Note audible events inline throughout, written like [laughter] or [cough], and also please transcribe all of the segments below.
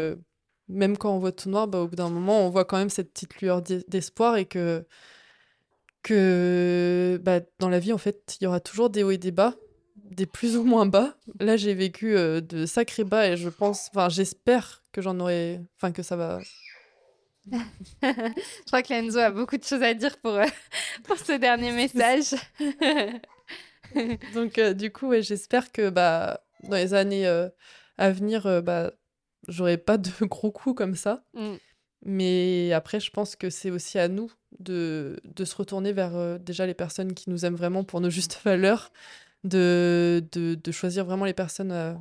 euh, même quand on voit tout noir, bah, au bout d'un moment, on voit quand même cette petite lueur d'espoir et que, que bah, dans la vie, en fait, il y aura toujours des hauts et des bas, des plus ou moins bas. Là, j'ai vécu euh, de sacrés bas et je pense, enfin, j'espère que j'en aurai, enfin, que ça va. [laughs] je crois que Lenzo a beaucoup de choses à dire pour, euh, [laughs] pour ce dernier message. [laughs] Donc, du coup, ouais, j'espère que bah, dans les années à venir, bah, j'aurai pas de [laughs] gros coups comme ça. Mm. Mais après, je pense que c'est aussi à nous de, de se retourner vers euh, déjà les personnes qui nous aiment vraiment pour nos justes [laughs] valeurs, de, de, de choisir vraiment les personnes euh,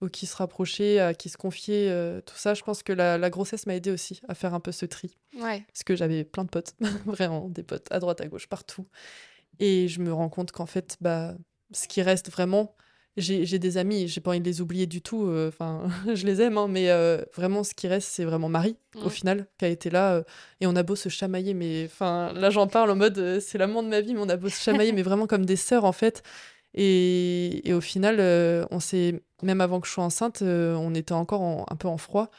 aux qui se rapprocher, à qui se confier, euh, tout ça. Je pense que la, la grossesse m'a aidé aussi à faire un peu ce tri. Ouais. Parce que j'avais plein de potes, [laughs] vraiment des potes à droite, à gauche, partout. Et je me rends compte qu'en fait, bah, ce qui reste vraiment, j'ai des amis, j'ai pas envie de les oublier du tout. Euh, enfin, [laughs] je les aime, hein, mais euh, vraiment, ce qui reste, c'est vraiment Marie, au final, qui a été là. Euh, et on a beau se chamailler, mais enfin, là, j'en parle en mode, c'est l'amour de ma vie, mais on a beau se chamailler, [laughs] mais vraiment comme des sœurs, en fait. Et, et au final, on s'est, même avant que je sois enceinte, on était encore un peu en froid.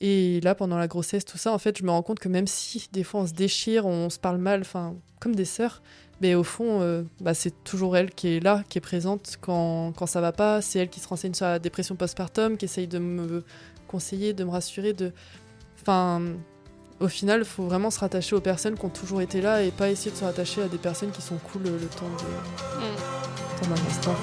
Et là, pendant la grossesse, tout ça, en fait, je me rends compte que même si des fois on se déchire, on se parle mal, enfin, comme des sœurs, mais au fond, euh, bah, c'est toujours elle qui est là, qui est présente quand, quand ça va pas. C'est elle qui se renseigne sur la dépression postpartum, qui essaye de me conseiller, de me rassurer. De... Enfin, au final, il faut vraiment se rattacher aux personnes qui ont toujours été là et pas essayer de se rattacher à des personnes qui sont cool le temps de. Mm. instant.